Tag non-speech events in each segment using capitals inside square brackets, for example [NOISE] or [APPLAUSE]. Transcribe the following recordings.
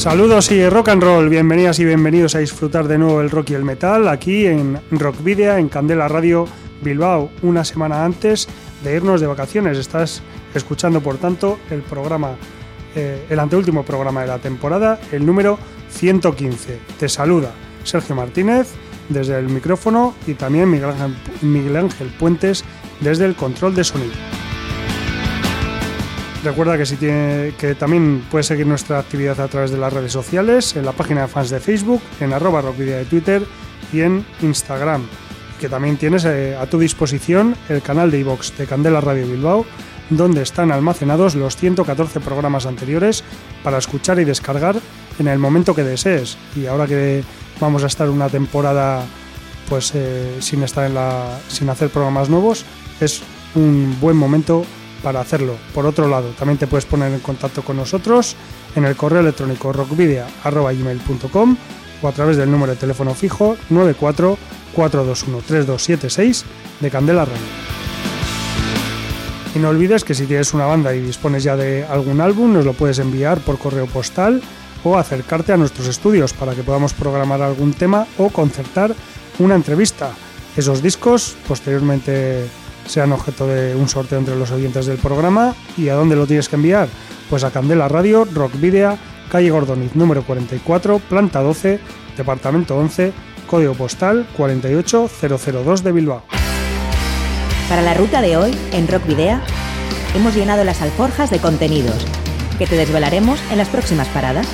Saludos y rock and roll, bienvenidas y bienvenidos a disfrutar de nuevo el rock y el metal aquí en Rock Video, en Candela Radio Bilbao, una semana antes de irnos de vacaciones. Estás escuchando, por tanto, el programa, eh, el anteúltimo programa de la temporada, el número 115. Te saluda Sergio Martínez desde el micrófono y también Miguel Ángel Puentes desde el control de sonido. Recuerda que, también puedes seguir nuestra actividad a través de las redes sociales, en la página de fans de Facebook, en arroba rockvidia de Twitter y en Instagram. Que también tienes eh, a tu disposición el canal de iVox de Candela Radio Bilbao, donde están almacenados los 114 programas anteriores para escuchar y descargar en el momento que desees. Y ahora que vamos a estar una temporada pues eh, sin estar en la, sin hacer programas nuevos, es un buen momento para hacerlo. Por otro lado, también te puedes poner en contacto con nosotros en el correo electrónico rockvidia.com o a través del número de teléfono fijo 94 421 3276 de Candela Radio. Y no olvides que si tienes una banda y dispones ya de algún álbum, nos lo puedes enviar por correo postal o acercarte a nuestros estudios para que podamos programar algún tema o concertar una entrevista. Esos discos posteriormente sean objeto de un sorteo entre los oyentes del programa. ¿Y a dónde lo tienes que enviar? Pues a Candela Radio, Rock Video, calle Gordoniz número 44, planta 12, departamento 11, código postal 48002 de Bilbao. Para la ruta de hoy, en Rock Video, hemos llenado las alforjas de contenidos que te desvelaremos en las próximas paradas.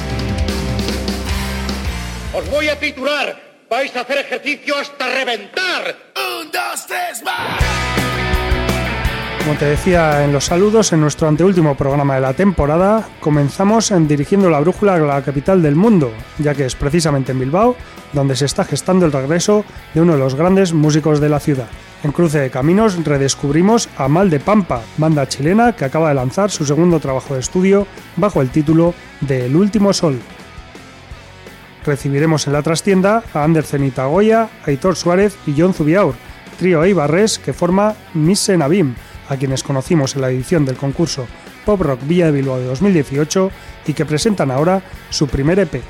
Os voy a titular. Vais a hacer ejercicio hasta reventar. Un, dos, tres, más. Como te decía en los saludos, en nuestro anteúltimo programa de la temporada, comenzamos en dirigiendo la brújula a la capital del mundo, ya que es precisamente en Bilbao donde se está gestando el regreso de uno de los grandes músicos de la ciudad. En Cruce de Caminos redescubrimos a Mal de Pampa, banda chilena que acaba de lanzar su segundo trabajo de estudio bajo el título de El último sol. Recibiremos en la trastienda a Andersen Itagoya, Aitor Suárez y John Zubiaur, trío eibarres que forma Misse Navim, a quienes conocimos en la edición del concurso Pop Rock Villa de Bilbao de 2018 y que presentan ahora su primer EP.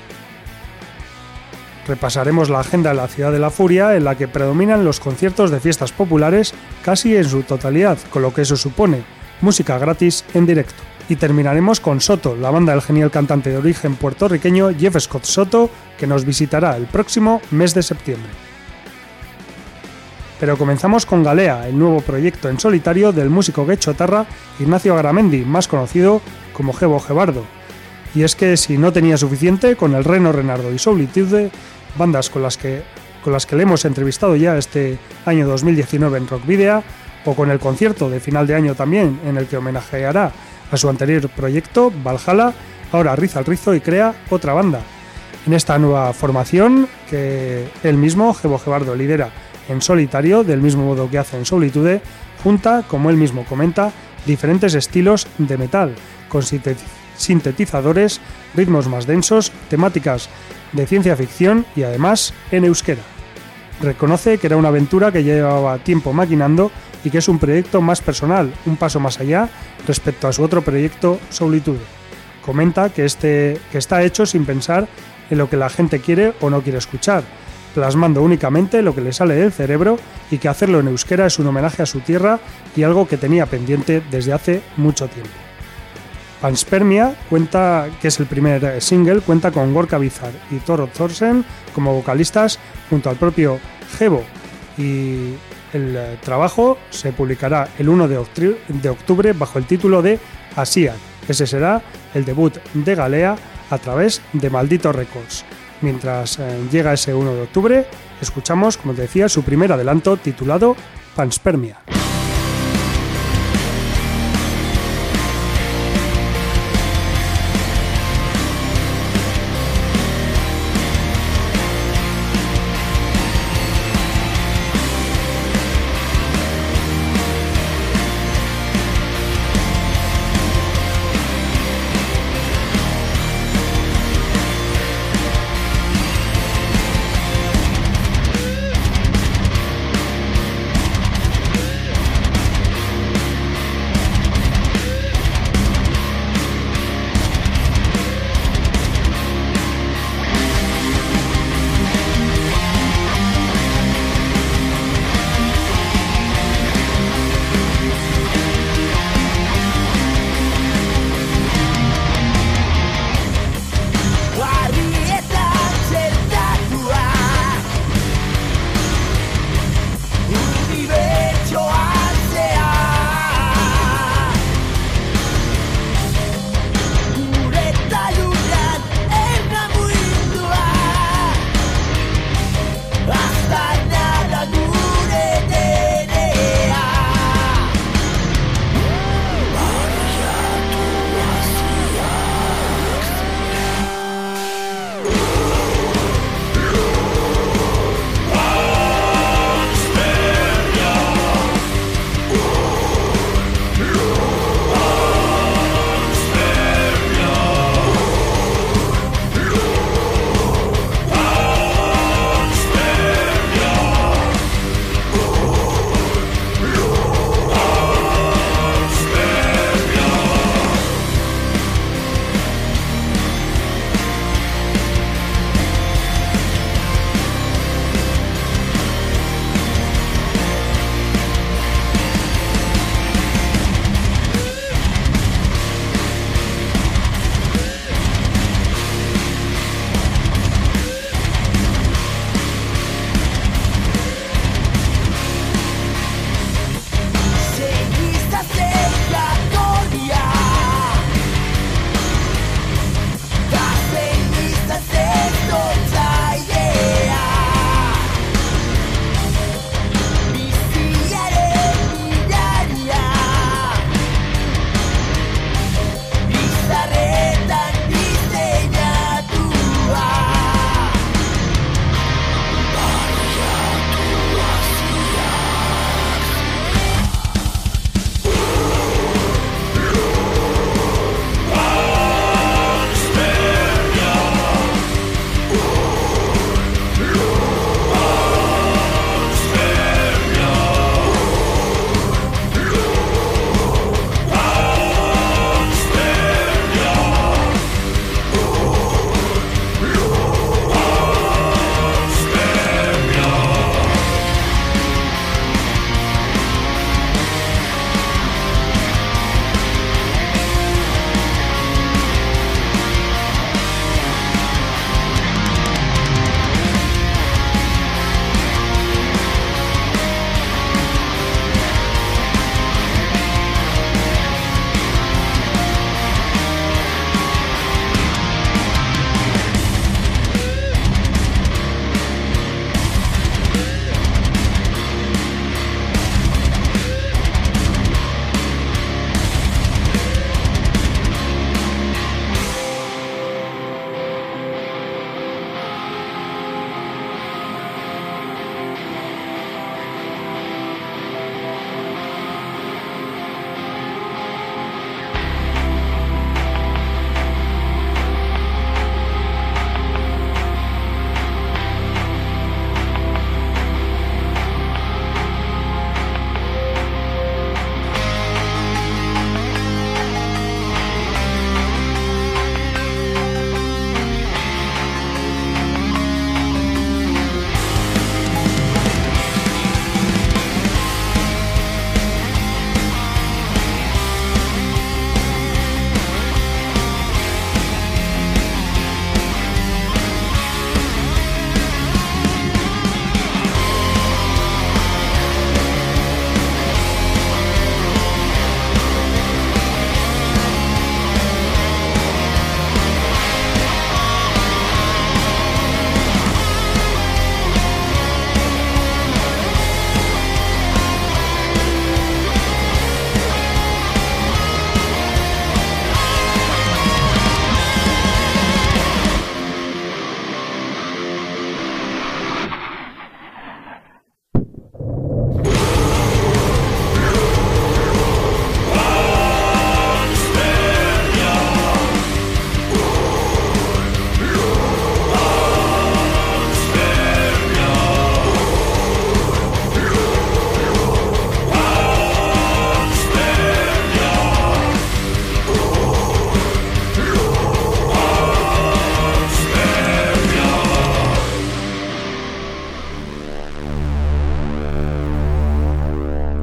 Repasaremos la agenda de la Ciudad de la Furia en la que predominan los conciertos de fiestas populares casi en su totalidad, con lo que eso supone música gratis en directo. Y terminaremos con Soto, la banda del genial cantante de origen puertorriqueño Jeff Scott Soto, que nos visitará el próximo mes de septiembre. Pero comenzamos con Galea, el nuevo proyecto en solitario del músico guechotarra Ignacio Agramendi, más conocido como Gebo Gebardo. Y es que si no tenía suficiente con el Reno Renardo y Solitude, bandas con las que con las que le hemos entrevistado ya este año 2019 en Rock Video, o con el concierto de final de año también en el que homenajeará a su anterior proyecto, Valhalla, ahora riza el rizo y crea otra banda. En esta nueva formación que él mismo, Gebo Gebardo, lidera en solitario, del mismo modo que hace en Solitude, junta, como él mismo comenta, diferentes estilos de metal, con sintetizadores, ritmos más densos, temáticas de ciencia ficción y además en euskera. Reconoce que era una aventura que llevaba tiempo maquinando y que es un proyecto más personal, un paso más allá respecto a su otro proyecto Solitude. Comenta que, este, que está hecho sin pensar en lo que la gente quiere o no quiere escuchar, plasmando únicamente lo que le sale del cerebro y que hacerlo en euskera es un homenaje a su tierra y algo que tenía pendiente desde hace mucho tiempo. Panspermia cuenta, que es el primer single, cuenta con Gorka Bizar y Toro Thorsen como vocalistas junto al propio Gebo y el eh, trabajo se publicará el 1 de octubre bajo el título de Asian. Ese será el debut de Galea a través de Maldito Records. Mientras eh, llega ese 1 de octubre, escuchamos, como te decía, su primer adelanto titulado Panspermia.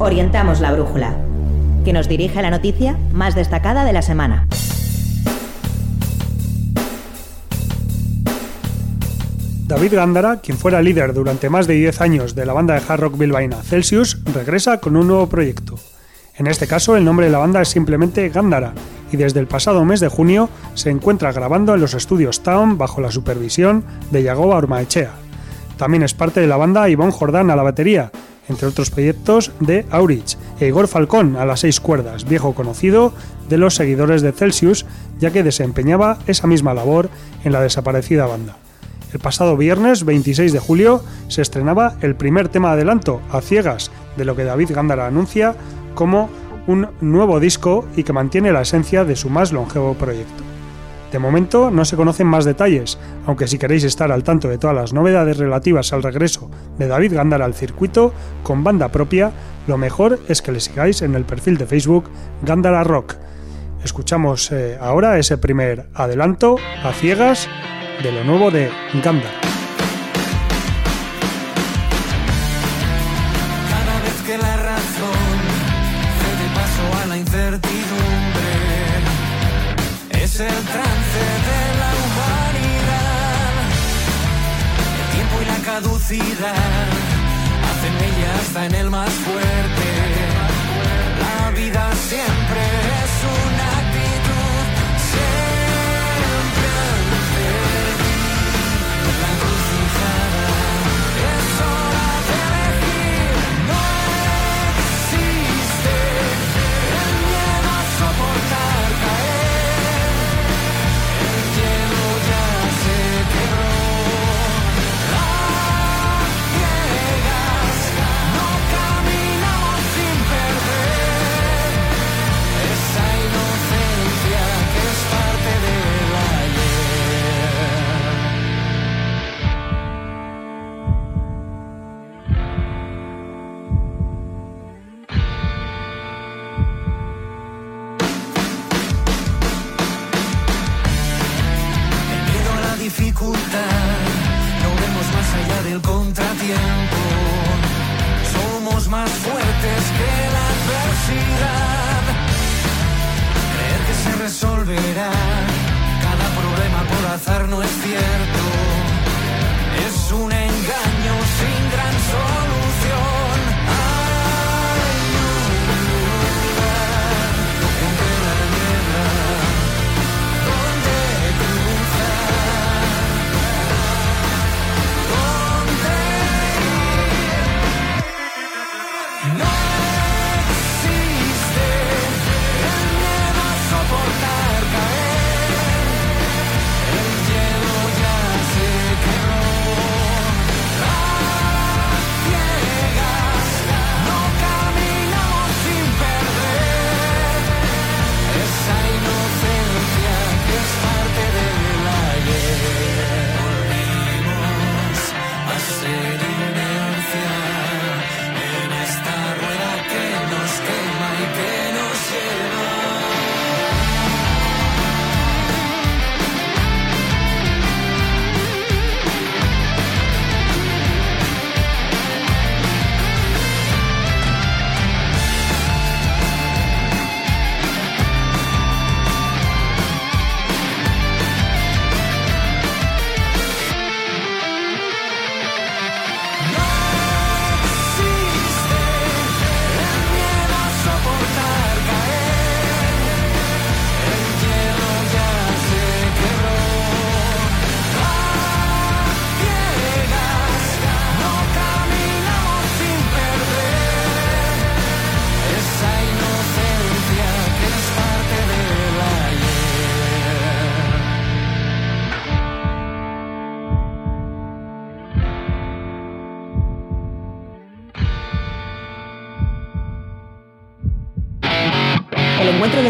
Orientamos la brújula, que nos dirige a la noticia más destacada de la semana. David Gándara, quien fuera líder durante más de 10 años de la banda de hard rock bilbaína Celsius, regresa con un nuevo proyecto. En este caso, el nombre de la banda es simplemente Gándara, y desde el pasado mes de junio se encuentra grabando en los estudios Town bajo la supervisión de Yagoba Ormaechea. También es parte de la banda Ivonne Jordán a la batería, entre otros proyectos de Aurich e Igor Falcón a las seis cuerdas, viejo conocido de los seguidores de Celsius, ya que desempeñaba esa misma labor en la desaparecida banda. El pasado viernes 26 de julio se estrenaba el primer tema adelanto, A Ciegas, de lo que David Gándara anuncia como un nuevo disco y que mantiene la esencia de su más longevo proyecto. De momento no se conocen más detalles, aunque si queréis estar al tanto de todas las novedades relativas al regreso de David Gándara al circuito con banda propia, lo mejor es que le sigáis en el perfil de Facebook Gándara Rock. Escuchamos eh, ahora ese primer adelanto a ciegas de lo nuevo de Gándara. Caducidad hacen ella hasta en el más fuerte.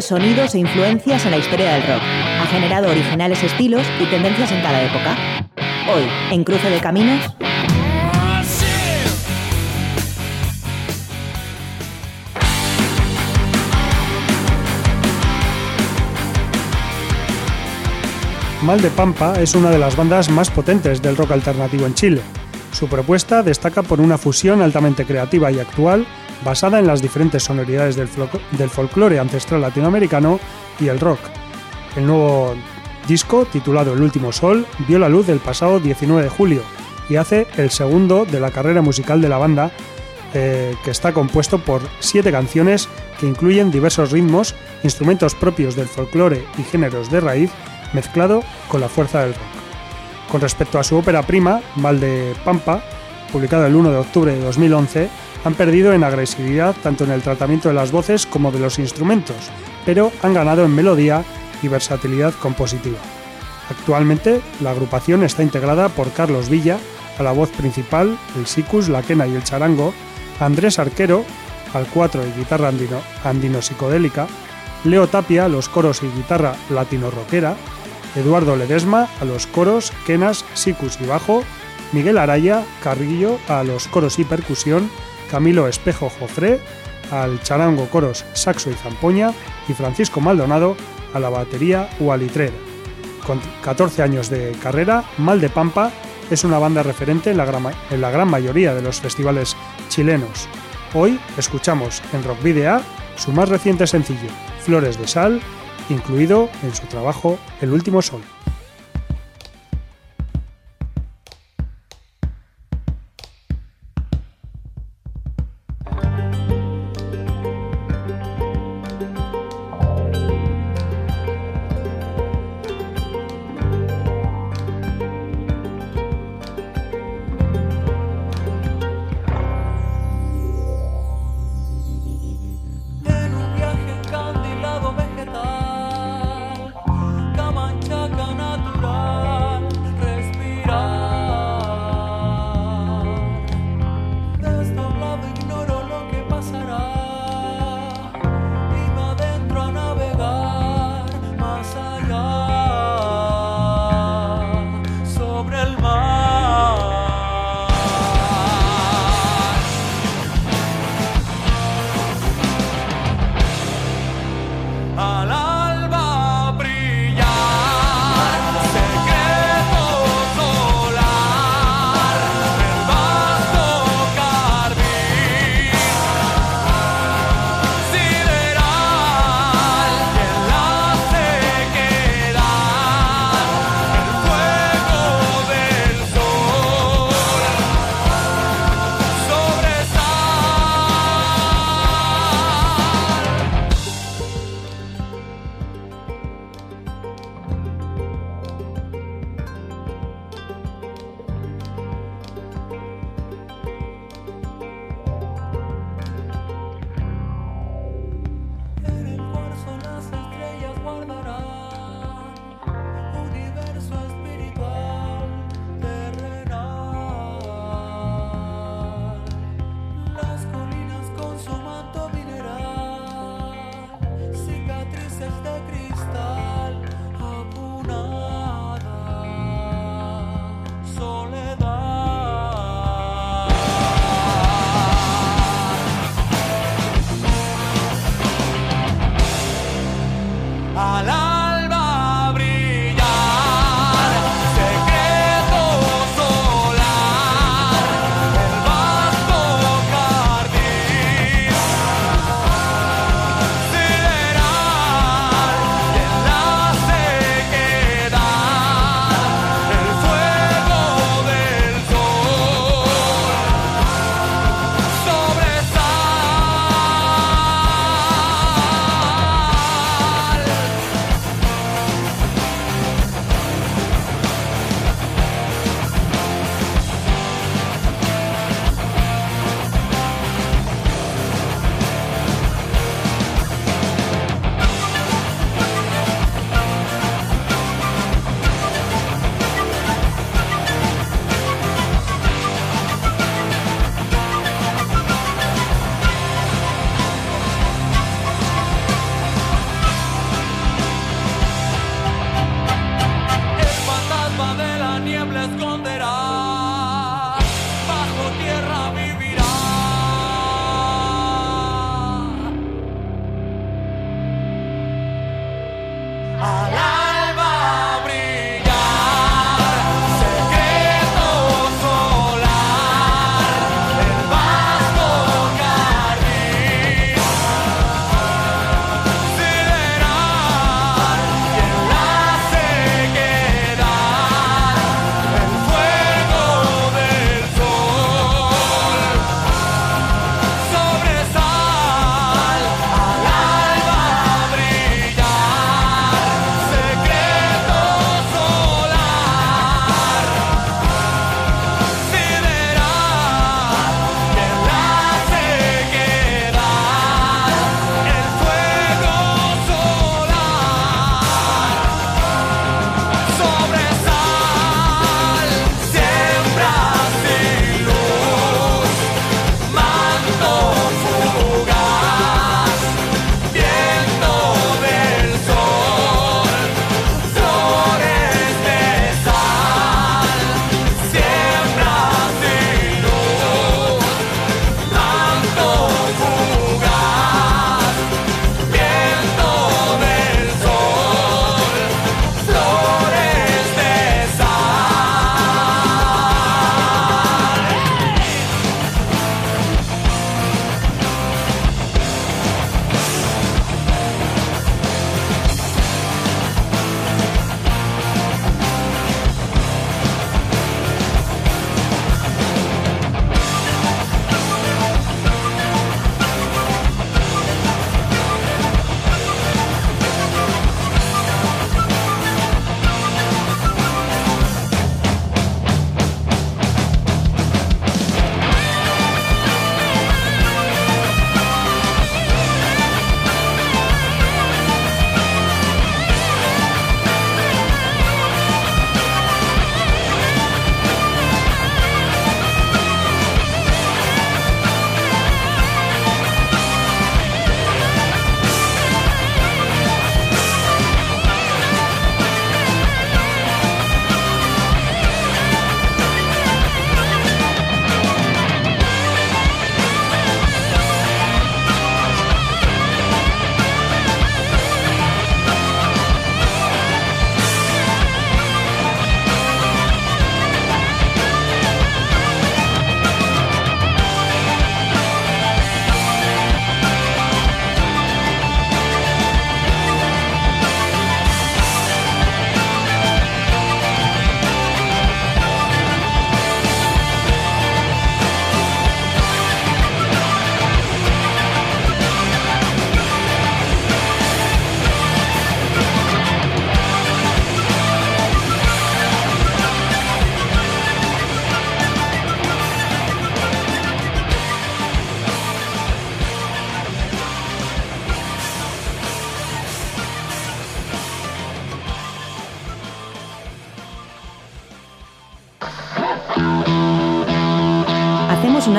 Sonidos e influencias en la historia del rock ha generado originales estilos y tendencias en cada época. Hoy, en Cruce de Caminos, Mal de Pampa es una de las bandas más potentes del rock alternativo en Chile. Su propuesta destaca por una fusión altamente creativa y actual basada en las diferentes sonoridades del, folclore ancestral latinoamericano y el rock. El nuevo disco, titulado El último sol, vio la luz el pasado 19 de julio y hace el segundo de la carrera musical de la banda, eh, que está compuesto por siete canciones que incluyen diversos ritmos, instrumentos propios del folclore y géneros de raíz, mezclado con la fuerza del rock. Con respecto a su ópera prima, Mal de Pampa, publicada el 1 de octubre de 2011, han perdido en agresividad tanto en el tratamiento de las voces como de los instrumentos, pero han ganado en melodía y versatilidad compositiva. Actualmente, la agrupación está integrada por Carlos Villa, a la voz principal, el sicus, la quena y el charango, Andrés Arquero, al cuatro y guitarra andino, andino psicodélica, Leo Tapia los coros y guitarra latino rockera, Eduardo Ledesma a los coros, quenas, sicus y bajo, Miguel Araya Carrillo a los coros y percusión, Camilo Espejo Jofré al charango coros, saxo y zampoña y Francisco Maldonado a la batería o. Con 14 años de carrera, Mal de Pampa es una banda referente en la, gran, en la gran mayoría de los festivales chilenos. Hoy escuchamos en Rock Video su más reciente sencillo, Flores de Sal, incluido en su trabajo El Último Sol.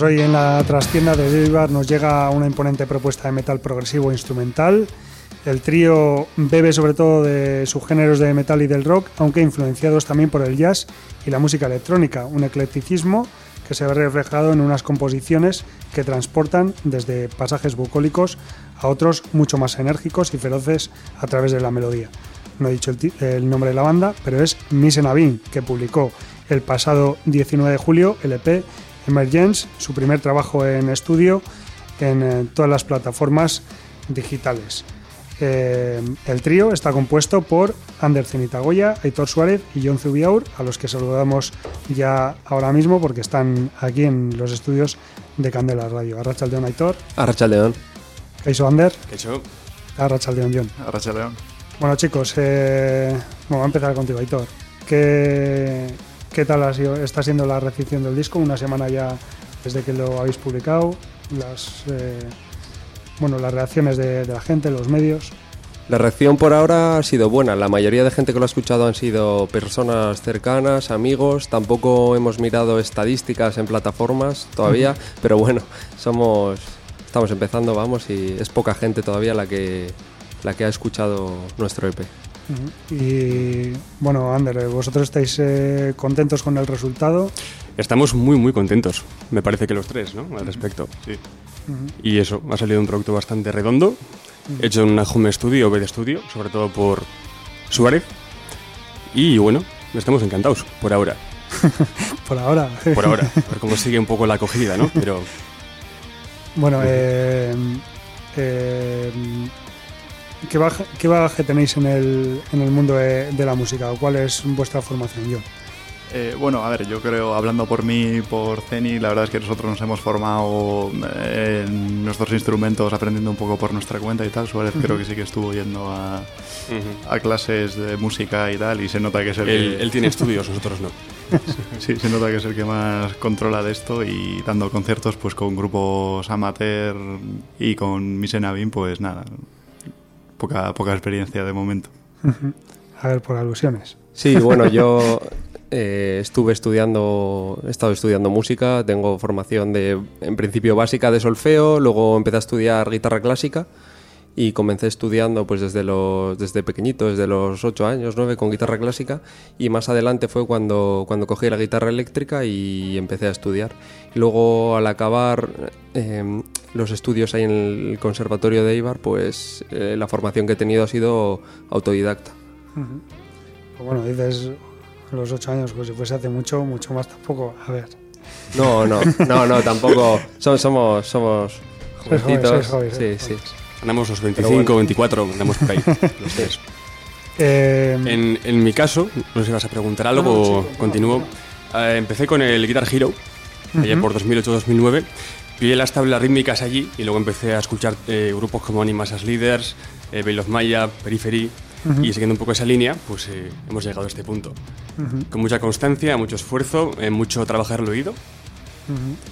Pues hoy en la trastienda de Eibar nos llega una imponente propuesta de metal progresivo instrumental. El trío bebe sobre todo de subgéneros de metal y del rock, aunque influenciados también por el jazz y la música electrónica, un eclecticismo que se ve reflejado en unas composiciones que transportan desde pasajes bucólicos a otros mucho más enérgicos y feroces a través de la melodía. No he dicho el, nombre de la banda, pero es Miss Navin, que publicó el pasado 19 de julio el EP Emergence, su primer trabajo en estudio en eh, todas las plataformas digitales. Eh, el trío está compuesto por Ander Zenitagoya, Aitor Suárez y John Zubiaur, a los que saludamos ya ahora mismo porque están aquí en los estudios de Candela Radio. Arrachaldeón Aitor, Arrachaldeón. Kaiso Ander, ¿Qué hecho? Arrachaldeón John. Arracha León. Bueno chicos, eh, bueno, voy a empezar contigo Aitor. ¿Qué, qué tal ha sido, está siendo la recepción del disco? Una semana ya desde que lo habéis publicado, las, eh, bueno, las reacciones de, de la gente, los medios. La reacción por ahora ha sido buena. La mayoría de gente que lo ha escuchado han sido personas cercanas, amigos. Tampoco hemos mirado estadísticas en plataformas todavía, pero bueno, somos estamos empezando, vamos, y es poca gente todavía la que la que ha escuchado nuestro E Y bueno, Ander, vosotros estáis eh, contentos con el resultado. Estamos muy, muy contentos. Me parece que los tres, ¿no? Al respecto. Sí. Y eso, ha salido un producto bastante redondo, hecho en una home studio, de studio, sobre todo por Suárez. Y bueno, estamos encantados, por ahora. [LAUGHS] Por ahora. Por ahora. A ver cómo sigue un poco la acogida, ¿no? Pero Bueno, eh, eh, ¿qué, bagaje, qué bagaje tenéis en el, en el mundo de, de la música? ¿O ¿Cuál es vuestra formación? Yo. Eh, bueno, a ver, yo creo, hablando por mí por Ceni, la verdad es que nosotros nos hemos formado eh, en nuestros instrumentos aprendiendo un poco por nuestra cuenta y tal. Suárez creo que sí que estuvo yendo a, a clases de música y tal, y se nota que es el él, que, él tiene estudios, nosotros no. [LAUGHS] sí, se nota que es el que más controla de esto y dando conciertos pues con grupos amateur y con Misenavin, pues nada, poca, poca experiencia de momento. A ver, por alusiones. Sí, bueno, yo eh, estuve estudiando, he estado estudiando música, tengo formación de, en principio básica de solfeo, luego empecé a estudiar guitarra clásica y comencé estudiando pues desde los desde pequeñito, desde los 8 años, 9 con guitarra clásica y más adelante fue cuando, cuando cogí la guitarra eléctrica y empecé a estudiar. Luego al acabar eh, los estudios ahí en el conservatorio de Eibar, pues eh, la formación que he tenido ha sido autodidacta. Pues bueno, dices los ocho años, pues si fuese hace mucho, mucho más tampoco. A ver. No, no, no, no, [LAUGHS] tampoco. Somos, somos, Sois jóvenes, jovencitos. sois jóvenes, sí, sois sí. Andamos los 25, 24, andamos por ahí, [LAUGHS] los tres. Eh, En, en mi caso, no sé si vas a preguntar algo No, continúo. Eh, empecé con el Guitar Hero, allá por 2008-2009. Pillé las tablas rítmicas allí y luego empecé a escuchar eh, grupos como Animas as Leaders, eh, Veil of Maya, Periphery, y siguiendo un poco esa línea, pues eh, hemos llegado a este punto. Con mucha constancia, mucho esfuerzo, eh, mucho trabajar el oído,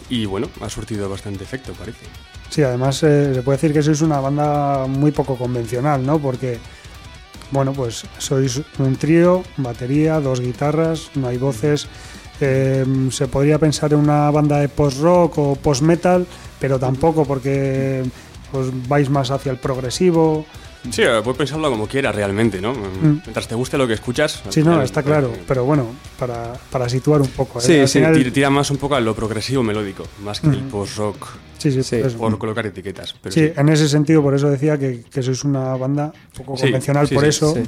y bueno, ha surtido bastante efecto, parece. Sí, además eh, se puede decir que sois una banda muy poco convencional, ¿no? Porque, bueno, pues sois un trío, batería, dos guitarras, no hay voces. Eh, se podría pensar en una banda de post-rock o post-metal, pero tampoco porque os vais más hacia el progresivo. Sí, eh, puedes pensarlo como quieras realmente, ¿no? Mientras te guste lo que escuchas. Sí, no, final, está pues, claro, eh, pero bueno, para, para situar un poco. ¿eh? Sí, sí, final- tira, más un poco a lo progresivo melódico, más que el post-rock, sí, sí, Sí, por por colocar etiquetas. Pero Sí, sí. en ese sentido, por eso decía que, que sois una banda poco Sí, convencional sí, por sí, eso, sí.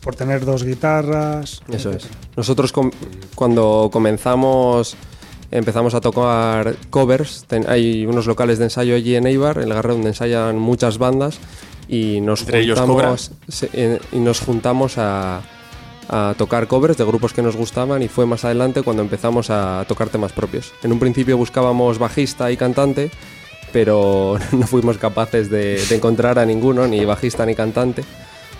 por tener dos guitarras. Eso es. Nosotros com- cuando comenzamos empezamos a tocar covers. Ten- hay unos locales de ensayo allí en Eibar, en el Garre, donde ensayan muchas bandas y nos Entre juntamos eh, y nos juntamos a, a tocar covers de grupos que nos gustaban y fue más adelante cuando empezamos a tocar temas propios. En un principio buscábamos bajista y cantante, pero [LAUGHS] no fuimos capaces de, de encontrar a ninguno, ni bajista ni cantante.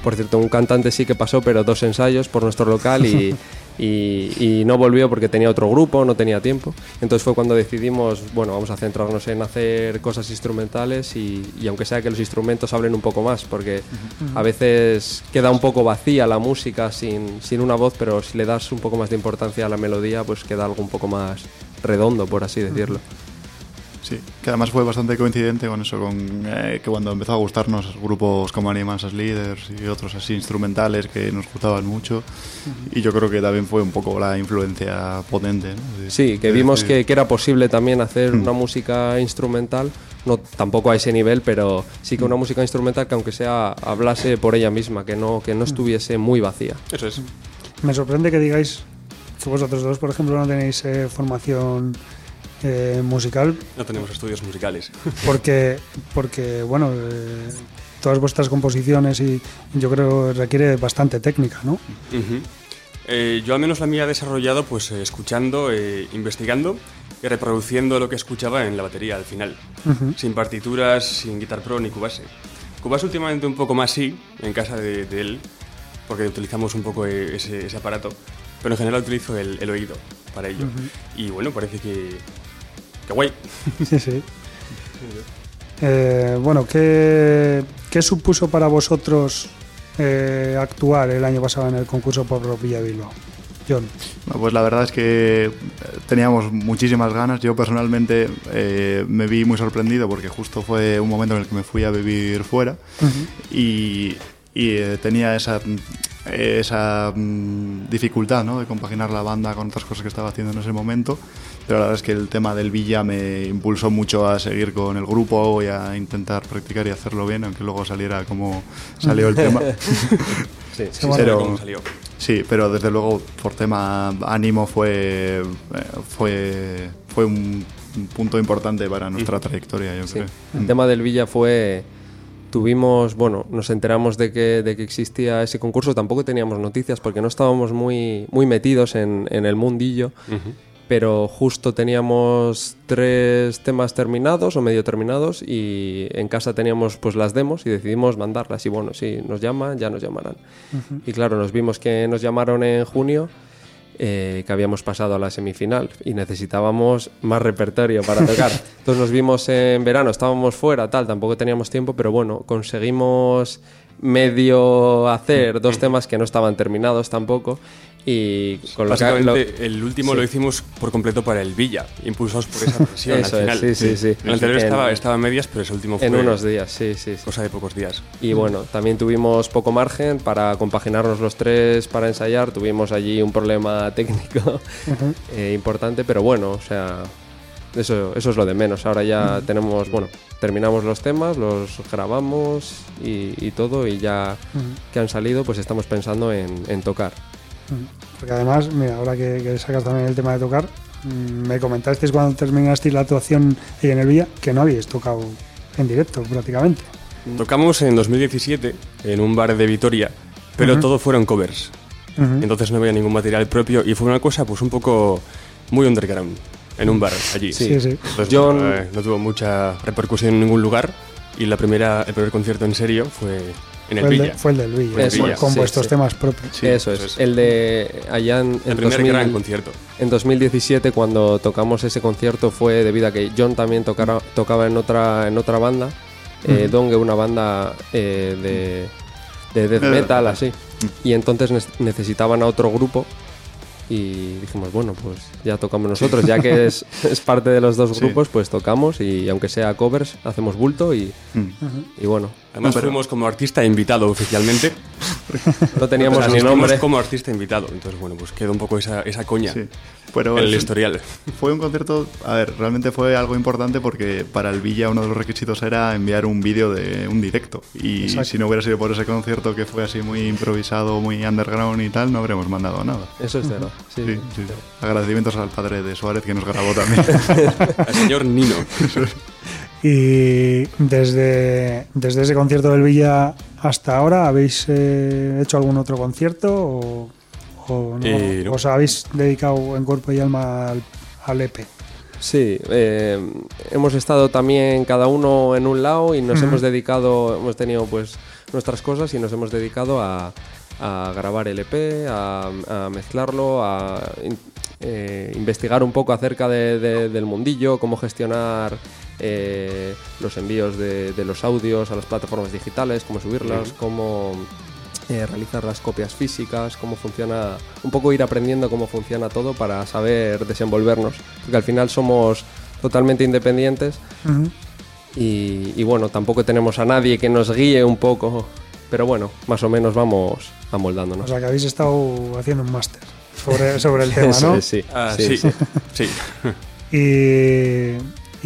Por cierto, un cantante sí que pasó, pero dos ensayos por nuestro local y, [LAUGHS] y- y no volvió porque tenía otro grupo, no tenía tiempo. Entonces fue cuando decidimos, bueno, vamos a centrarnos en hacer cosas instrumentales y, y aunque sea que los instrumentos hablen un poco más, porque a veces queda un poco vacía la música sin, sin una voz, pero si le das un poco más de importancia a la melodía, pues queda algo un poco más redondo, por así decirlo. Sí, que además fue bastante coincidente con eso, con eh, que cuando empezó a gustarnos grupos como Animals as Leaders y otros así instrumentales que nos gustaban mucho, y yo creo que también fue un poco la influencia potente. ¿no? De- Sí, que de vimos que, que era posible también hacer una música instrumental, no tampoco a ese nivel, pero sí que una música instrumental que aunque sea hablase por ella misma, que no, que no estuviese muy vacía. Eso es. Me sorprende que digáis que vosotros dos, por ejemplo, no tenéis eh, formación eh, musical, No tenemos estudios musicales. [LAUGHS] porque, porque bueno, eh, todas vuestras composiciones y yo creo requiere bastante técnica, ¿no? Ujú. Eh, yo al menos la mía he desarrollado pues eh, escuchando, eh, investigando y reproduciendo lo que escuchaba en la batería al final. Sin partituras, sin Guitar Pro ni Cubase. Cubase últimamente un poco más sí, en casa de, de él, porque utilizamos un poco eh, ese, ese aparato, pero en general utilizo el, el oído para ello. Y bueno, parece que... que guay. [LAUGHS] Sí, sí. Eh, bueno, ¿qué, qué supuso para vosotros eh, actuar el año pasado en el concurso por Villa Bilbao? John. Pues la verdad es que eh, teníamos muchísimas ganas. Yo personalmente eh, me vi muy sorprendido porque justo fue un momento en el que me fui a vivir fuera y, y, eh, tenía esa, esa mm, dificultad ¿no? de compaginar la banda con otras cosas que estaba haciendo en ese momento. Pero la verdad es que el tema del Villa me impulsó mucho a seguir con el grupo y a intentar practicar y hacerlo bien, aunque luego saliera como salió el tema. [LAUGHS] Sí. [LAUGHS] Sí, pero cómo salió. Sí, pero desde luego por tema ánimo fue, eh, fue, fue un, un punto importante para nuestra trayectoria, yo Sí. creo. El tema del Villa fue. Tuvimos, bueno, nos enteramos de que, de que existía ese concurso, tampoco teníamos noticias porque no estábamos muy, muy metidos en, en el mundillo, pero justo teníamos tres temas terminados o medio terminados y en casa teníamos pues las demos y decidimos mandarlas y bueno, si nos llaman, ya nos llamarán. Y claro, nos vimos que nos llamaron en junio eh, que habíamos pasado a la semifinal y necesitábamos más repertorio para tocar. [LAUGHS] Entonces nos vimos en verano, estábamos fuera, tal, tampoco teníamos tiempo, pero bueno, conseguimos medio hacer dos temas que no estaban terminados tampoco y con lo que Básicamente, lo- el último sí. lo hicimos por completo para el Villa, impulsados por esa presión Eso al es, final. sí, sí, sí. El anterior En- estaba, estaba en medias, pero ese último fue en unos días, sí, sí, sí. cosa de pocos días. Y bueno, también tuvimos poco margen para compaginarnos los tres para ensayar. Tuvimos allí un problema [LAUGHS] técnico eh, importante, pero bueno, o sea, eso, eso es lo de menos. Ahora ya tenemos, bueno, terminamos los temas, los grabamos y, y todo, y ya que han salido, pues estamos pensando en, en tocar. Porque además, mira, ahora que, que sacas también el tema de tocar, mm, me comentasteis cuando terminasteis la actuación ahí en el Villa que no habíais tocado en directo prácticamente. Tocamos en 2017 en un bar de Vitoria, pero todo fueron covers. Ujú. Entonces no había ningún material propio y fue una cosa pues un poco muy underground en un bar allí. Sí, sí. Entonces, Yo- no, eh, no tuvo mucha repercusión en ningún lugar y la primera, el primer concierto en serio fue En el fue, el de- Villa. fue el del Villa, Eso con- es, con sí, vuestros sí. temas propios. Sí, eso, eso es. es. El de allá en, El en primer 2000 gran concierto. En 2017 cuando tocamos ese concierto fue debido a que John también tocara- tocaba en otra en otra banda, eh, Donge, una banda eh, de, de death metal así, y entonces ne- necesitaban a otro grupo y dijimos bueno pues ya tocamos nosotros ya que es, [LAUGHS] es parte de los dos Sí. grupos pues tocamos y aunque sea covers hacemos bulto y, Mm. y bueno Además No, pero- fuimos como artista invitado oficialmente. [LAUGHS] no teníamos Pero ni nombre como artista invitado. Entonces, bueno, pues queda un poco esa, esa coña Sí. Pero en el historial. Fue un concierto, a ver, realmente fue algo importante porque para el Villa uno de los requisitos era enviar un vídeo de un directo. Y Exacto. si no hubiera sido por ese concierto que fue así muy improvisado, muy underground y tal, no habríamos mandado nada. eso es cero sí, Sí, sí. Agradecimientos al padre de Suárez que nos grabó también. [LAUGHS] Al señor Nino. Y desde, desde ese concierto del Villa hasta ahora, ¿habéis eh, hecho algún otro concierto o, o no? Eh, no. ¿Os habéis dedicado en cuerpo y alma al, al EP? Sí, eh, hemos estado también cada uno en un lado y nos hemos dedicado, hemos tenido pues nuestras cosas y nos hemos dedicado a, a grabar el EP, a, a mezclarlo, a in- eh, investigar un poco acerca de- de- del mundillo, cómo gestionar eh, los envíos de, de los audios a las plataformas digitales, cómo subirlas, cómo eh, realizar las copias físicas, cómo funciona, un poco ir aprendiendo cómo funciona todo para saber desenvolvernos, porque al final somos totalmente independientes y, y bueno, tampoco tenemos a nadie que nos guíe un poco, pero bueno, más o menos vamos O amoldándonos. sea que habéis estado haciendo un máster sobre, sobre el [LAUGHS] tema, ¿no? es, sí, Ah, sí, sí, sí. sí. [LAUGHS] [LAUGHS] Y,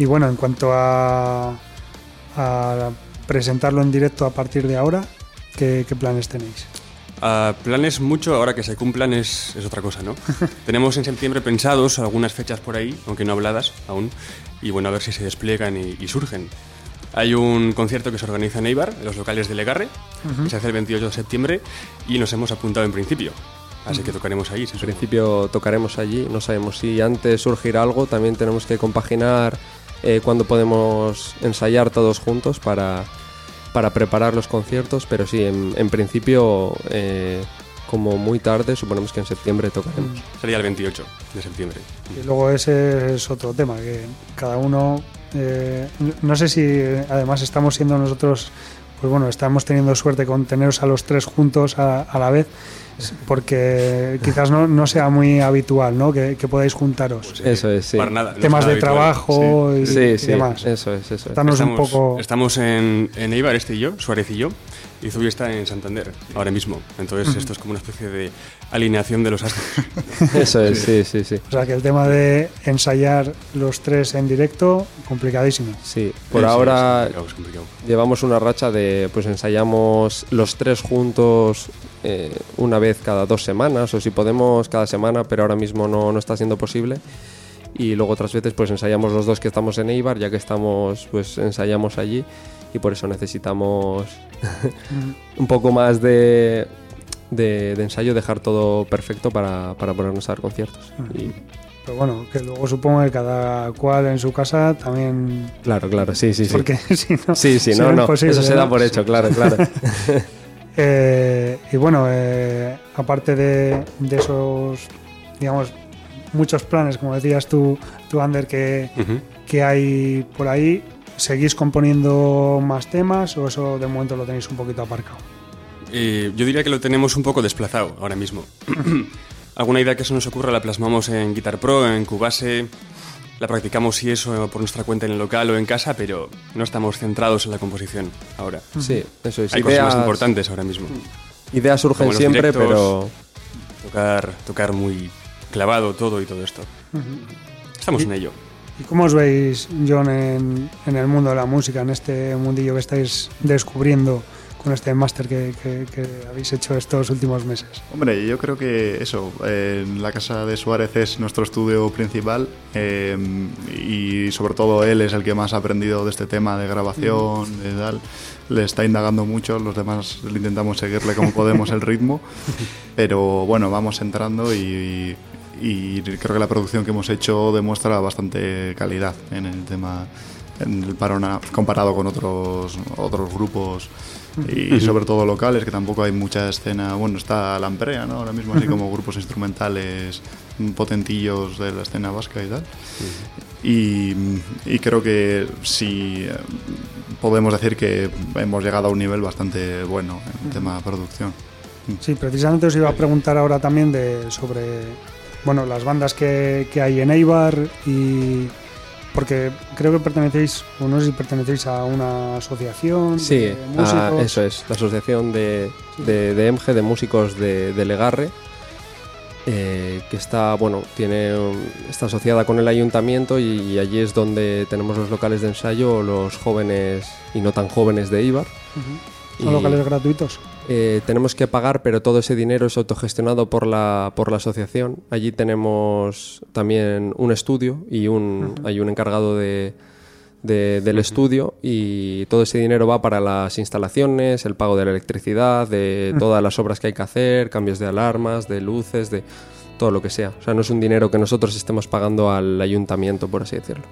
y bueno, en cuanto a, a presentarlo en directo a partir de ahora, ¿qué, qué planes tenéis? Ah, planes mucho, ahora que se cumplan es, es otra cosa, ¿no? [LAUGHS] Tenemos en septiembre pensados algunas fechas por ahí, aunque no habladas aún, y bueno, a ver si se despliegan y, y surgen. Hay un concierto que se organiza en Eibar, en los locales de Legarre, que se hace el 28 de septiembre, y nos hemos apuntado en principio. Así que tocaremos ahí, sí, En principio tocaremos allí, no sabemos si antes surgirá algo, también tenemos que compaginar eh, cuando podemos ensayar todos juntos para, para preparar los conciertos, pero sí, en, en principio, eh, como muy tarde, suponemos que en septiembre tocaremos. Sería el 28 de septiembre. Y luego ese es otro tema, que cada uno, eh, no sé si eh, además estamos siendo nosotros, pues bueno, estamos teniendo suerte con teneros a los tres juntos a, a la vez, porque quizás no, no sea muy habitual, ¿no? Que, que podáis juntaros. Eso es, sí. Para nada, no es Temas de habitual. trabajo y, Sí, y sí, demás. eso es, eso es. Danos un Estamos, poco... estamos en, en Eibar, este y yo, Suárez y yo, y Zubi está en Santander, ahora mismo. Entonces esto es como una especie de alineación de los astros. [LAUGHS] Eso es, sí, sí, sí. O sea que el tema de ensayar los tres en directo, complicadísimo. Sí, por Sí, sí, ahora es complicado, es complicado. llevamos una racha de, pues ensayamos los tres juntos eh, una vez cada dos semanas, o si podemos cada semana, pero ahora mismo no, no está siendo posible. Y luego otras veces pues ensayamos los dos que estamos en Eibar, ya que estamos, pues ensayamos allí y por eso necesitamos [LAUGHS] un poco más de, de, de ensayo, dejar todo perfecto para, para ponernos a dar conciertos. Y, Pero bueno, que luego supongo que cada cual en su casa también... claro, claro, sí, sí, sí. Porque [LAUGHS] si no... Sí, sí, no, no, eso se da por hecho, claro, claro. [LAUGHS] Eh, y bueno, eh, aparte de, de esos, digamos, muchos planes, como decías tú, tú Ander, que, que hay por ahí, ¿seguís componiendo más temas o eso de momento lo tenéis un poquito aparcado? Eh, yo diría que lo tenemos un poco desplazado ahora mismo. [CLEARS THROAT] Alguna idea que se nos ocurra la plasmamos en Guitar Pro, en Cubase, la practicamos si eso por nuestra cuenta en el local o en casa, pero no estamos centrados en la composición ahora. Sí, eso es. Hay cosas más Ideas, importantes ahora mismo. ideas surgen Como siempre, directos. pero Tocar, tocar muy clavado todo y todo esto. Estamos en ello. ¿Y cómo os veis, John, en, en el mundo de la música, en este mundillo que estáis descubriendo con este máster que, que- que habéis hecho estos últimos meses? Hombre, yo creo que eso, eh, la casa de Suárez es nuestro estudio principal eh, y sobre todo él es el que más ha aprendido de este tema de grabación, de tal. Le está indagando mucho, los demás le intentamos seguirle como podemos el ritmo, [LAUGHS] pero bueno, vamos entrando y, y creo que la producción que hemos hecho demuestra bastante calidad en el tema en el panorama comparado con otros, otros grupos y sobre todo locales, que tampoco hay mucha escena. Bueno, está Lamprea, ¿no? Ahora mismo, así como grupos instrumentales potentillos de la escena vasca y tal. Y, y creo que sí podemos decir que hemos llegado a un nivel bastante bueno en tema de producción. Sí, precisamente os iba a preguntar ahora también de sobre bueno las bandas que, que hay en Eibar y porque creo que pertenecéis, o no sé si pertenecéis a una asociación Sí, de músicos. eso es, la Asociación de, de, de EMGE, de Músicos de, de Legarre, eh, que está, bueno, tiene, está asociada con el ayuntamiento y, y allí es donde tenemos los locales de ensayo, los jóvenes y no tan jóvenes de Ibar. Son Y, locales gratuitos. Eh, tenemos que pagar, pero todo ese dinero es autogestionado por la, por la asociación. Allí tenemos también un estudio y un, hay un encargado de, de- del estudio y todo ese dinero va para las instalaciones, el pago de la electricidad, de todas las obras que hay que hacer, cambios de alarmas, de luces, de todo lo que sea. O sea, no es un dinero que nosotros estemos pagando al ayuntamiento, por así decirlo.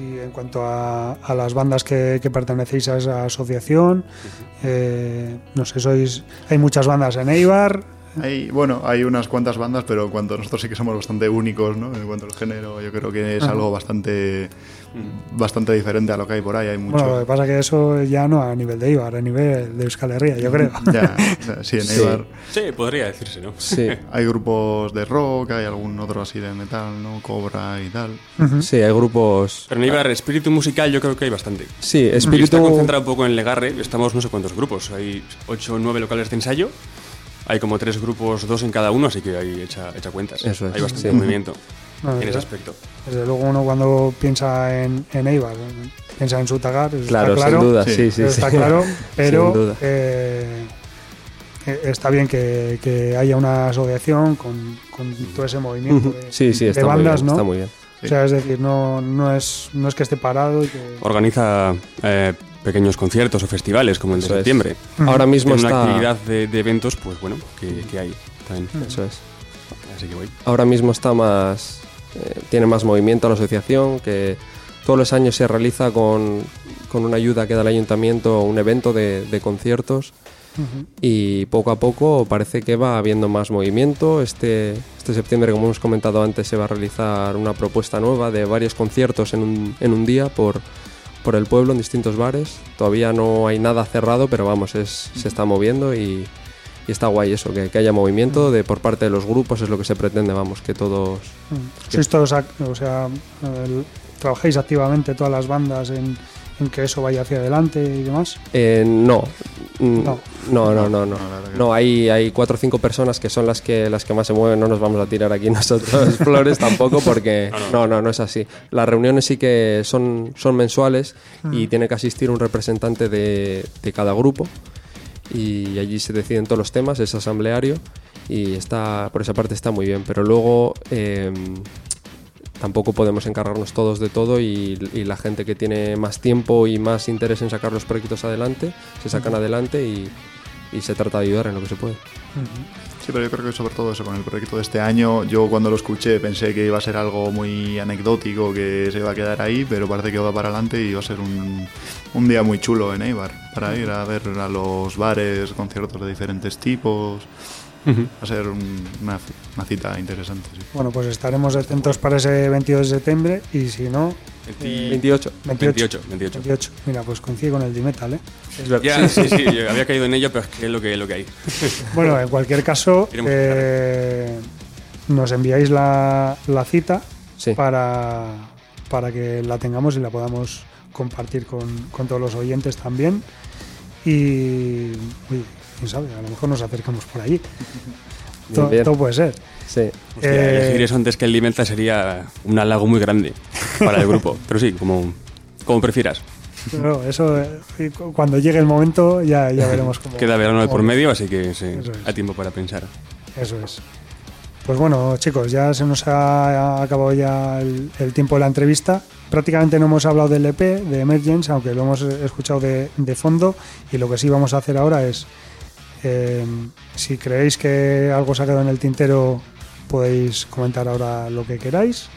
Y en cuanto a, a las bandas que, que pertenecéis a esa asociación, eh, no sé, sois, hay muchas bandas en Eibar. Hay, bueno, hay unas cuantas bandas, pero en cuanto a nosotros sí que somos bastante únicos, ¿no? En cuanto al género, yo creo que es algo bastante, bastante diferente a lo que hay por ahí. Hay mucho. Bueno, lo que pasa es que eso ya no a nivel de Eibar, a nivel de Euskal Herria, yo creo. Ya, sí, en [LAUGHS] Sí. Eibar Sí, podría decirse, ¿no? Sí, [LAUGHS] hay grupos de rock, hay algún otro así de metal, ¿no? Cobra y tal. sí, hay grupos... Pero en Ibar, espíritu musical yo creo que hay bastante. Sí, Y está espíritu... concentrado un poco en Legarre, estamos no sé cuántos grupos, hay 8 o 9 locales de ensayo, hay como tres grupos, dos en cada uno, así que hay hecha, hecha cuentas. Eso es, Hay bastante sí. movimiento [LAUGHS] No, en ese aspecto. Desde luego uno cuando piensa en, en Eibar, piensa en Sutagar, Claro, está claro. sin duda, Sí. sí, está sí. claro, [LAUGHS] pero Sin duda. eh, está bien que, que haya una asociación con, con todo ese movimiento de, Sí, sí, de está, bandas, muy bien, ¿no? está muy bien. O sea, es decir, no, no, es, no es que esté parado y que... Organiza eh, pequeños conciertos o festivales como el de Eso es. septiembre. Ahora mismo Tiene una está... actividad de, de eventos, pues bueno, que, que hay también. Eso es. Así que voy. Ahora mismo está más... eh, tiene más movimiento la asociación, que todos los años se realiza con, con una ayuda que da el ayuntamiento, un evento de, de conciertos y poco a poco parece que va habiendo más movimiento. Este, este septiembre, como hemos comentado antes, se va a realizar una propuesta nueva de varios conciertos en un, en un día por, por el pueblo en distintos bares. Todavía no hay nada cerrado, pero vamos, es, se está moviendo y, y está guay eso, que, que haya movimiento de por parte de los grupos, es lo que se pretende, vamos, que todos... Sois todos, o sea, el- trabajáis activamente todas las bandas en, en que eso vaya hacia adelante y demás. Eh, no. Mm, No. No, no, no, no. No, No, hay, hay cuatro o cinco personas que son las que las que más se mueven. No nos vamos a tirar aquí [LAUGHS] nosotros flores tampoco porque no, no, no es así. Las reuniones sí que son, son mensuales y tiene que asistir un representante de, de cada grupo y allí se deciden todos los temas, es asambleario y está por esa parte está muy bien. Pero luego eh, tampoco podemos encargarnos todos de todo y, y la gente que tiene más tiempo y más interés en sacar los proyectos adelante, se sacan adelante y, y se trata de ayudar en lo que se puede. Sí, pero yo creo que sobre todo eso, con el proyecto de este año, yo cuando lo escuché pensé que iba a ser algo muy anecdótico, que se iba a quedar ahí, pero parece que va para adelante y va a ser un, un día muy chulo en Eibar, para ir a ver a los bares, conciertos de diferentes tipos. Va a ser un- una, una cita interesante. sí. Bueno, pues estaremos atentos para ese 22 de septiembre y si no, 28. 28. 28, 28. 28. Mira, pues coincide con el Dimetal, ¿eh? Ya, sí, sí, yo había caído en ello, pero es que es lo que, lo que hay. [LAUGHS] Bueno, en cualquier caso, eh, nos enviáis la, la cita Sí. para, para que la tengamos y la podamos compartir con, con todos los oyentes también. Y, quién sabe, a lo mejor nos acercamos por allí. Todo, todo puede ser. Sí. Hostia, Eh, elegir eso antes que el Limenta sería un halago muy grande para el grupo. [LAUGHS] Pero sí, como, como prefieras. Pero eso, eh, cu- cuando llegue el momento, ya, ya veremos cómo. Queda verano de por medio, así que sí, es. hay tiempo para pensar. Eso es. Pues bueno, chicos, ya se nos ha acabado ya el, el tiempo de la entrevista. Prácticamente no hemos hablado del EP, de Emergence, aunque lo hemos escuchado de, de fondo. Y lo que sí vamos a hacer ahora es, eh, si creéis que algo se ha quedado en el tintero, podéis comentar ahora lo que queráis.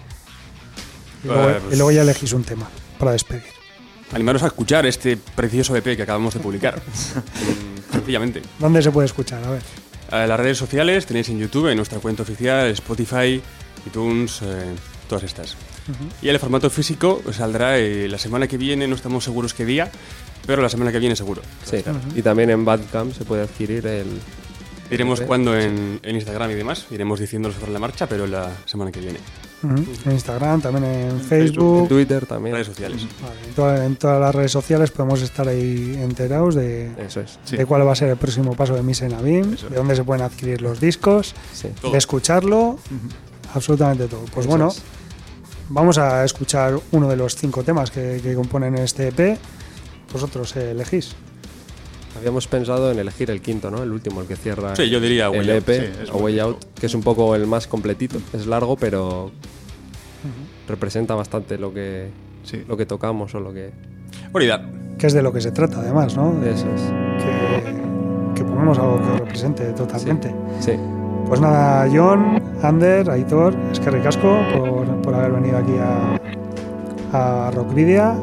Y luego, Eh, pues- y luego ya elegís un tema para despedir. Animaros a escuchar este precioso EP que acabamos de publicar. [LAUGHS] Sencillamente. ¿Dónde se puede escuchar? A ver. A las redes sociales tenéis en YouTube, en nuestra cuenta oficial, Spotify, iTunes, eh, todas estas. Y el formato físico saldrá eh, la semana que viene, no estamos seguros qué día, pero la semana que viene seguro. Sí. Y también en Badcamp se puede adquirir el. Diremos cuándo en, en Instagram y demás, iremos diciéndolo sobre la marcha, pero la semana que viene. En Instagram, también en En Facebook. Twitter también. Redes sociales. Vale, en, toda- en todas las redes sociales podemos estar ahí enterados de, Eso es. Sí. de cuál va a ser el próximo paso de Misa en Abim, Eso de dónde se pueden adquirir los discos, Sí. De escucharlo, absolutamente todo. Pues Eso bueno, es. vamos a escuchar uno de los cinco temas que, que componen este EP. Vosotros eh, elegís. Habíamos pensado en elegir el quinto, ¿no? El último, el que cierra Sí, yo diría el EP, Out. Sí, es A Way. Out, que es un poco el más completito. Es largo, pero representa bastante lo que, Sí. lo que tocamos o lo que... Idea. Que es de lo que se trata, además, ¿no? De- Eso es. que, que pongamos algo que represente totalmente. Sí. Pues nada, John, Ander, Aitor, es que ricasco por, por haber venido aquí a, a Rockvidia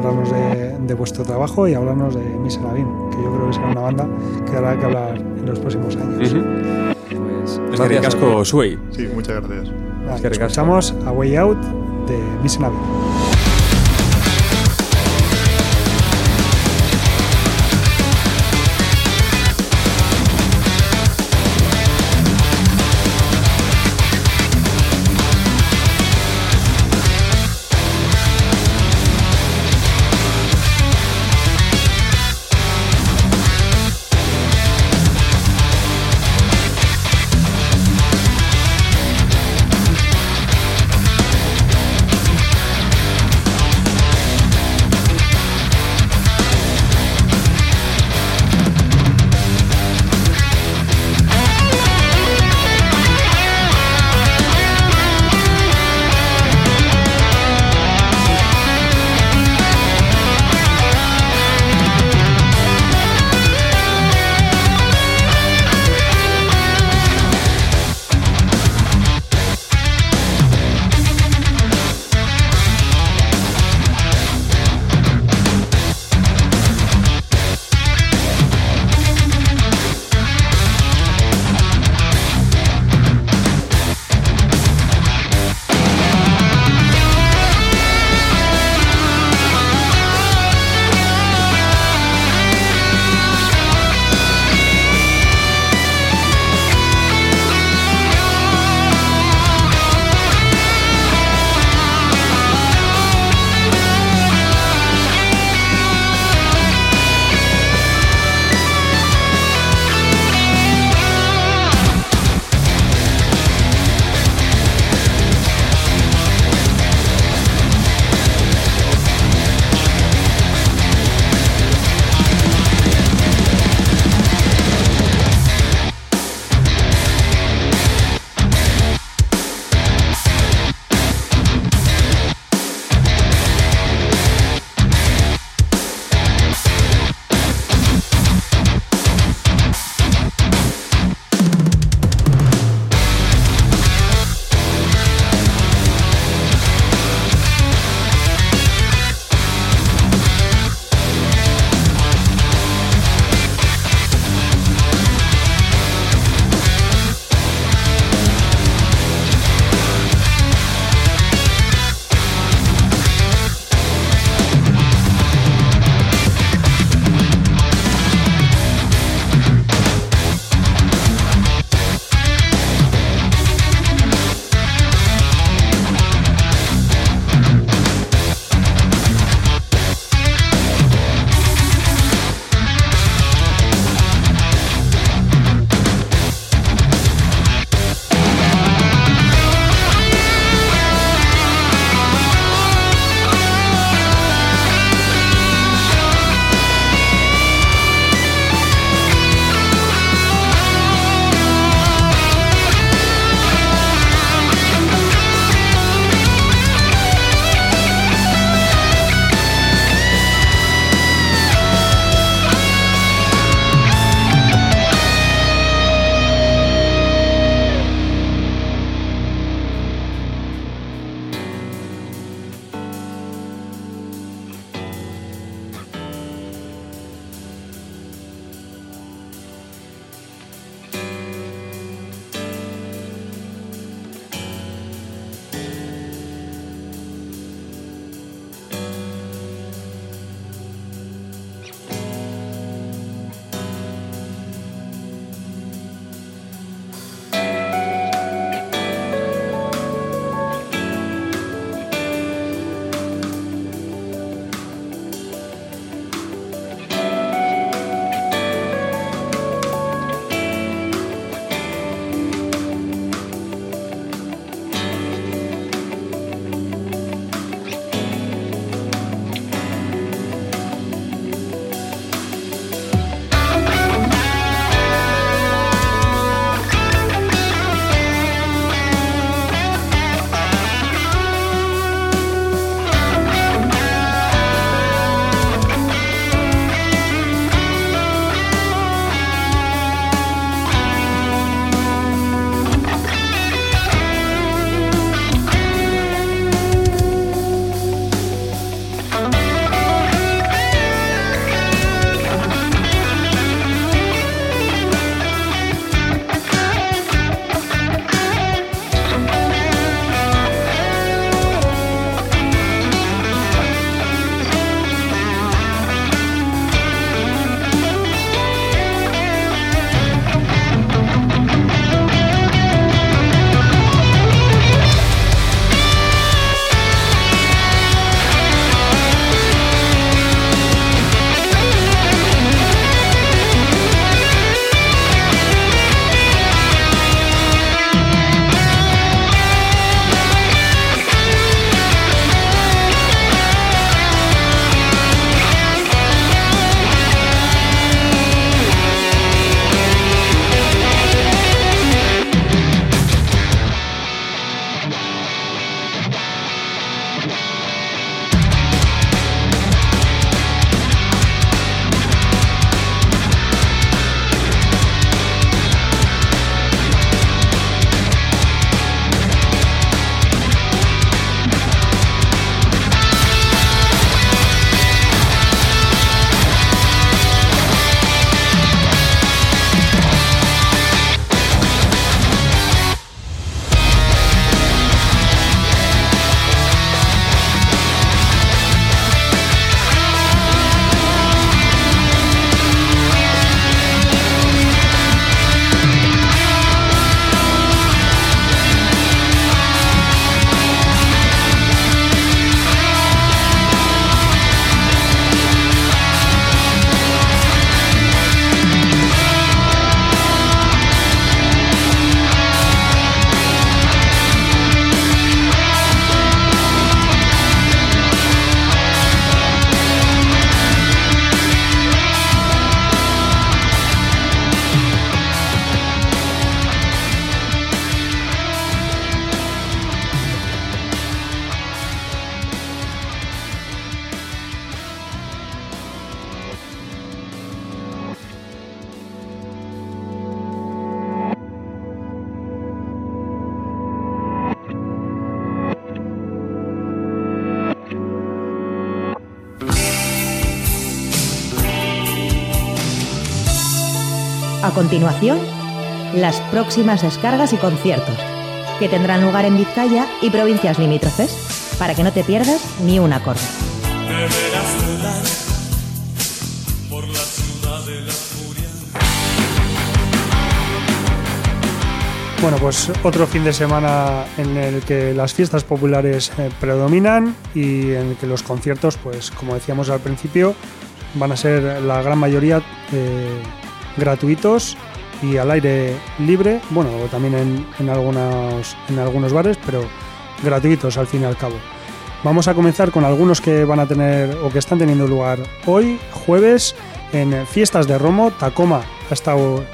hablarnos de, de vuestro trabajo y hablarnos de Miserabim, que yo creo que será una banda que habrá que hablar en los próximos años. Ujú. Pues, Es que ricasco Sway. Sí, muchas gracias. Es que escuchamos A Way Out de Miserabim. Thank continuación, las próximas descargas y conciertos, que tendrán lugar en Vizcaya y provincias limítrofes, para que no te pierdas ni un acorde. Bueno, pues otro fin de semana en el que las fiestas populares eh, predominan y en el que los conciertos, pues como decíamos al principio, van a ser la gran mayoría eh, gratuitos y al aire libre, bueno, también en, en, algunos, en algunos bares, pero gratuitos al fin y al cabo. Vamos a comenzar con algunos que van a tener o que están teniendo lugar hoy, jueves, en Fiestas de Romo. Tacoma ha estado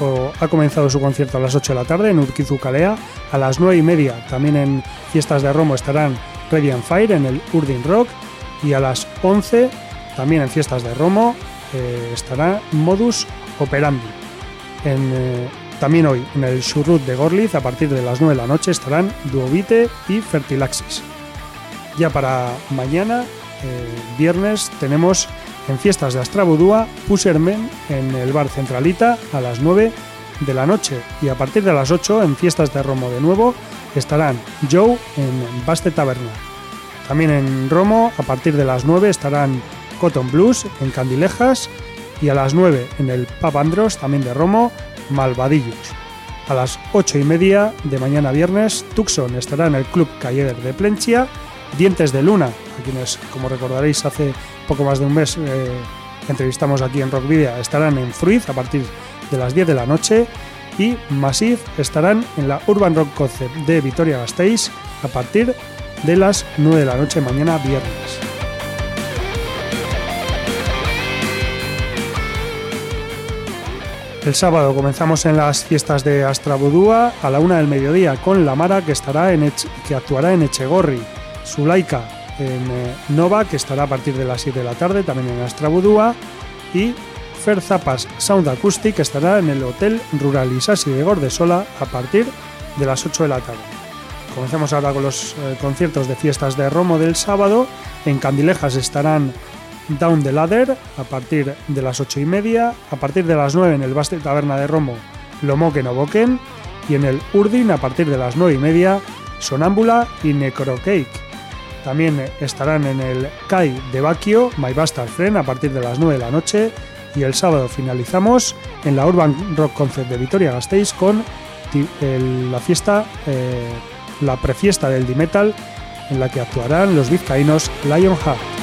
o ha comenzado su concierto a las 8 de la tarde en Urquizu Calea. A las 9 y media, también en Fiestas de Romo, estarán Radiant Fire en el Urdin Rock. Y a las 11, también en Fiestas de Romo, eh, estará Modus Operandi. En, eh, también hoy, en el Shurrut de Gorliz, a partir de las 9 de la noche, estarán Duovite y Fertilaxis. Ya para mañana, eh, viernes, tenemos en fiestas de Astrabudúa, Pusermen en el bar Centralita a las 9 de la noche y a partir de las 8 en fiestas de Romo de nuevo estarán Joe en Baste Taberna. También en Romo a partir de las 9 estarán Cotton Blues en Candilejas y a las 9 en el Pub Andros también de Romo Malvadillos. A las 8 y media de mañana viernes Tucson estará en el Club Calleder de Plenchia, Dientes de Luna, a quienes como recordaréis hace poco más de un mes eh, entrevistamos aquí en Rock Video, estarán en Fruiz a partir de las 10 de la noche y Massive estarán en la Urban Rock Concept de Vitoria Gasteiz a partir de las 9 de la noche mañana viernes. El sábado comenzamos en las fiestas de Astrabudúa a la una del mediodía con La Mara que, estará en que actuará en Echegorri, Sulaika en eh, Nova, que estará a partir de las 7 de la tarde, también en Astrabudúa, y Fer Zapas Sound Acoustic, que estará en el Hotel Rural Isasi de Gordesola a partir de las 8 de la tarde. Comenzamos ahora con los eh, conciertos de fiestas de Romo del sábado. En Candilejas estarán Down the Ladder a partir de las 8 y media. A partir de las 9 en el Baste Taberna de Romo, Lomoken o Boken. Y en el Urdin a partir de las 9 y media, Sonámbula y Necrocake. También estarán en el CAI de Baquio, My Bastard Friend, a partir de las 9 de la noche. Y el sábado finalizamos en la Urban Rock Concert de Vitoria Gasteiz con la fiesta, eh, la prefiesta del D-Metal, en la que actuarán los vizcaínos Lionheart.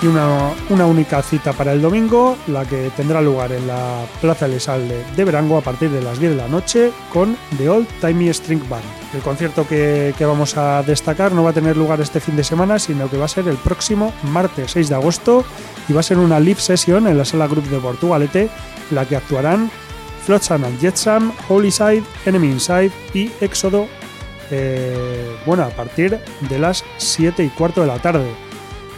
Y una, una, única cita para el domingo, la que tendrá lugar en la Plaza Elesalde de Verango a partir de las 10 de la noche con The Old Timey String Band. El concierto que, que, vamos a destacar no va a tener lugar este fin de semana, sino que va a ser el próximo martes 6 de agosto y va a ser una live session en la sala Group de Portugalete, en la que actuarán Flotsam and Jetsam, Holy Side, Enemy Inside y Éxodo, eh, bueno, a partir de las 7 y cuarto de la tarde.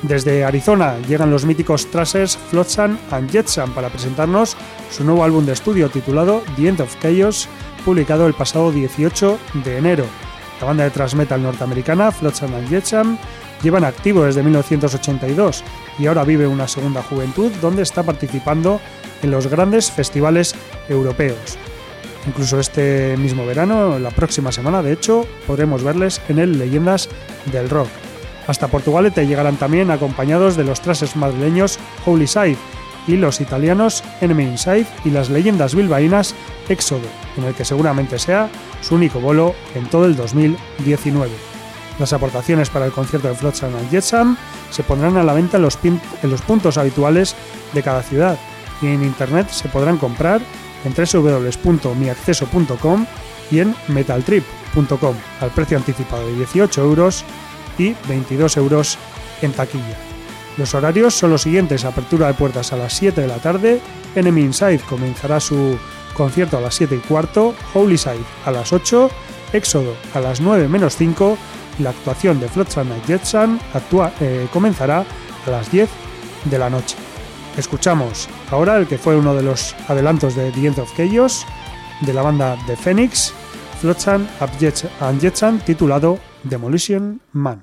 Desde Arizona llegan los míticos Trasers Flotsam and Jetsam para presentarnos su nuevo álbum de estudio titulado The End of Chaos, publicado el pasado 18 de enero. La banda de thrash metal norteamericana Flotsam and Jetsam llevan activo desde 1982 y ahora vive una segunda juventud donde está participando en los grandes festivales europeos. Incluso este mismo verano, la próxima semana de hecho, podremos verles en el Leyendas del Rock. Hasta Portugalete llegarán también acompañados de los trases madrileños Holy Side y los italianos Enemy Inside y las leyendas bilbaínas Éxodo, en el que seguramente sea su único bolo en todo el 2019. Las aportaciones para el concierto de Flotsam and Jetsam se pondrán a la venta en los, en los puntos habituales de cada ciudad y en internet se podrán comprar en www.miacceso.com y en metaltrip.com al precio anticipado de 18 euros y 22 euros en taquilla. Los horarios son los siguientes: apertura de puertas a las 7 de la tarde, Enemy Inside comenzará su concierto a las 7 y cuarto, Holy Side a las 8, Éxodo a las 9 menos 5 y la actuación de Flotsam y Jetsam actúa, eh, comenzará a las 10 de la noche. Escuchamos ahora el que fue uno de los adelantos de The End of Chaos de la banda The Phoenix, Flotsam and Jetsam, titulado Demolition Man.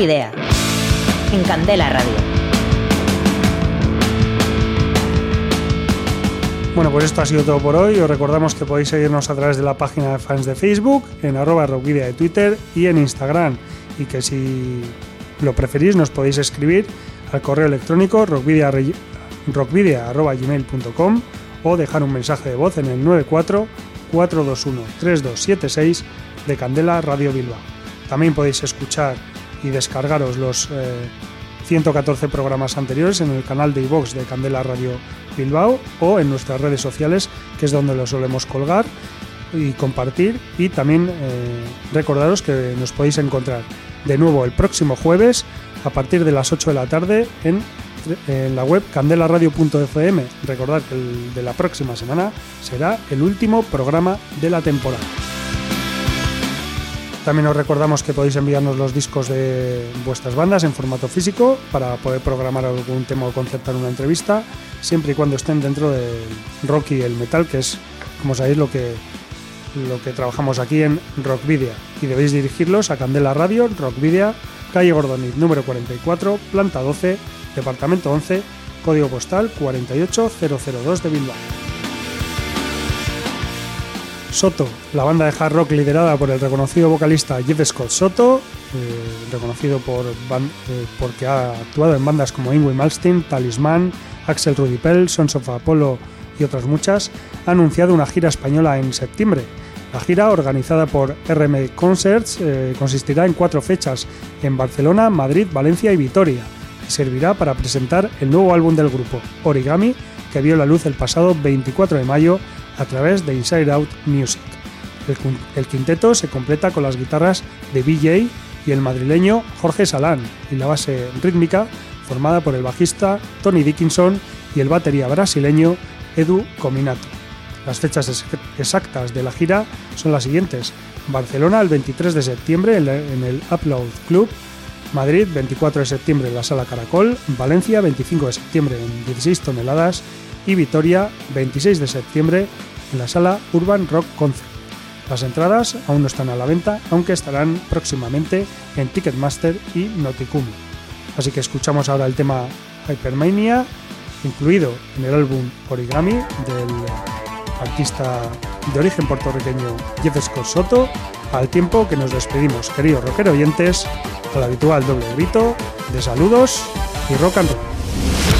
Video. En Candela Radio. Bueno, pues esto ha sido todo por hoy. Os recordamos que podéis seguirnos a través de la página de fans de Facebook, en arroba rockvidia de Twitter y en Instagram. Y que si lo preferís nos podéis escribir al correo electrónico rockvidia.gmail.com o dejar un mensaje de voz en el 94 421 3276 de Candela Radio Bilbao. También podéis escuchar y descargaros los eh, 114 programas anteriores en el canal de iVox de Candela Radio Bilbao o en nuestras redes sociales, que es donde los solemos colgar y compartir. Y también eh, recordaros que nos podéis encontrar de nuevo el próximo jueves a partir de las 8 de la tarde en, en la web candelaradio.fm. Recordad que el de la próxima semana será el último programa de la temporada. También os recordamos que podéis enviarnos los discos de vuestras bandas en formato físico para poder programar algún tema o concertar una entrevista, siempre y cuando estén dentro del rock y el metal, que es, como sabéis, lo que, lo que trabajamos aquí en Rockvidia. Y debéis dirigirlos a Candela Radio, Rockvidia, calle Gordoniz, número 44, planta 12, departamento 11, código postal 48002 de Bilbao. Soto, la banda de hard rock liderada por el reconocido vocalista Jeff Scott Soto, eh, reconocido por eh, porque ha actuado en bandas como Ingrid Malmsteen, Talisman, Axel Rudy Pell, Sons of Apollo y otras muchas, ha anunciado una gira española en septiembre. La gira, organizada por RM Concerts, eh, consistirá en cuatro fechas en Barcelona, Madrid, Valencia y Vitoria, y servirá para presentar el nuevo álbum del grupo, Origami, que vio la luz el pasado 24 de mayo a través de Inside Out Music. El, quinteto se completa con las guitarras de BJ y el madrileño Jorge Salán y la base rítmica formada por el bajista Tony Dickinson y el batería brasileño Edu Cominato. Las fechas ex- exactas de la gira son las siguientes. Barcelona el 23 de septiembre en el Upload Club, Madrid 24 de septiembre en la Sala Caracol, Valencia 25 de septiembre en 16 toneladas y Vitoria 26 de septiembre en la Sala Urban Rock Concert. Las entradas aún no están a la venta, aunque estarán próximamente en Ticketmaster y Noticum. Así que escuchamos ahora el tema Hypermania, incluido en el álbum Origami del artista de origen puertorriqueño Jeff Scott Soto, al tiempo que nos despedimos, queridos rockero oyentes, al habitual doble grito de saludos y rock and roll.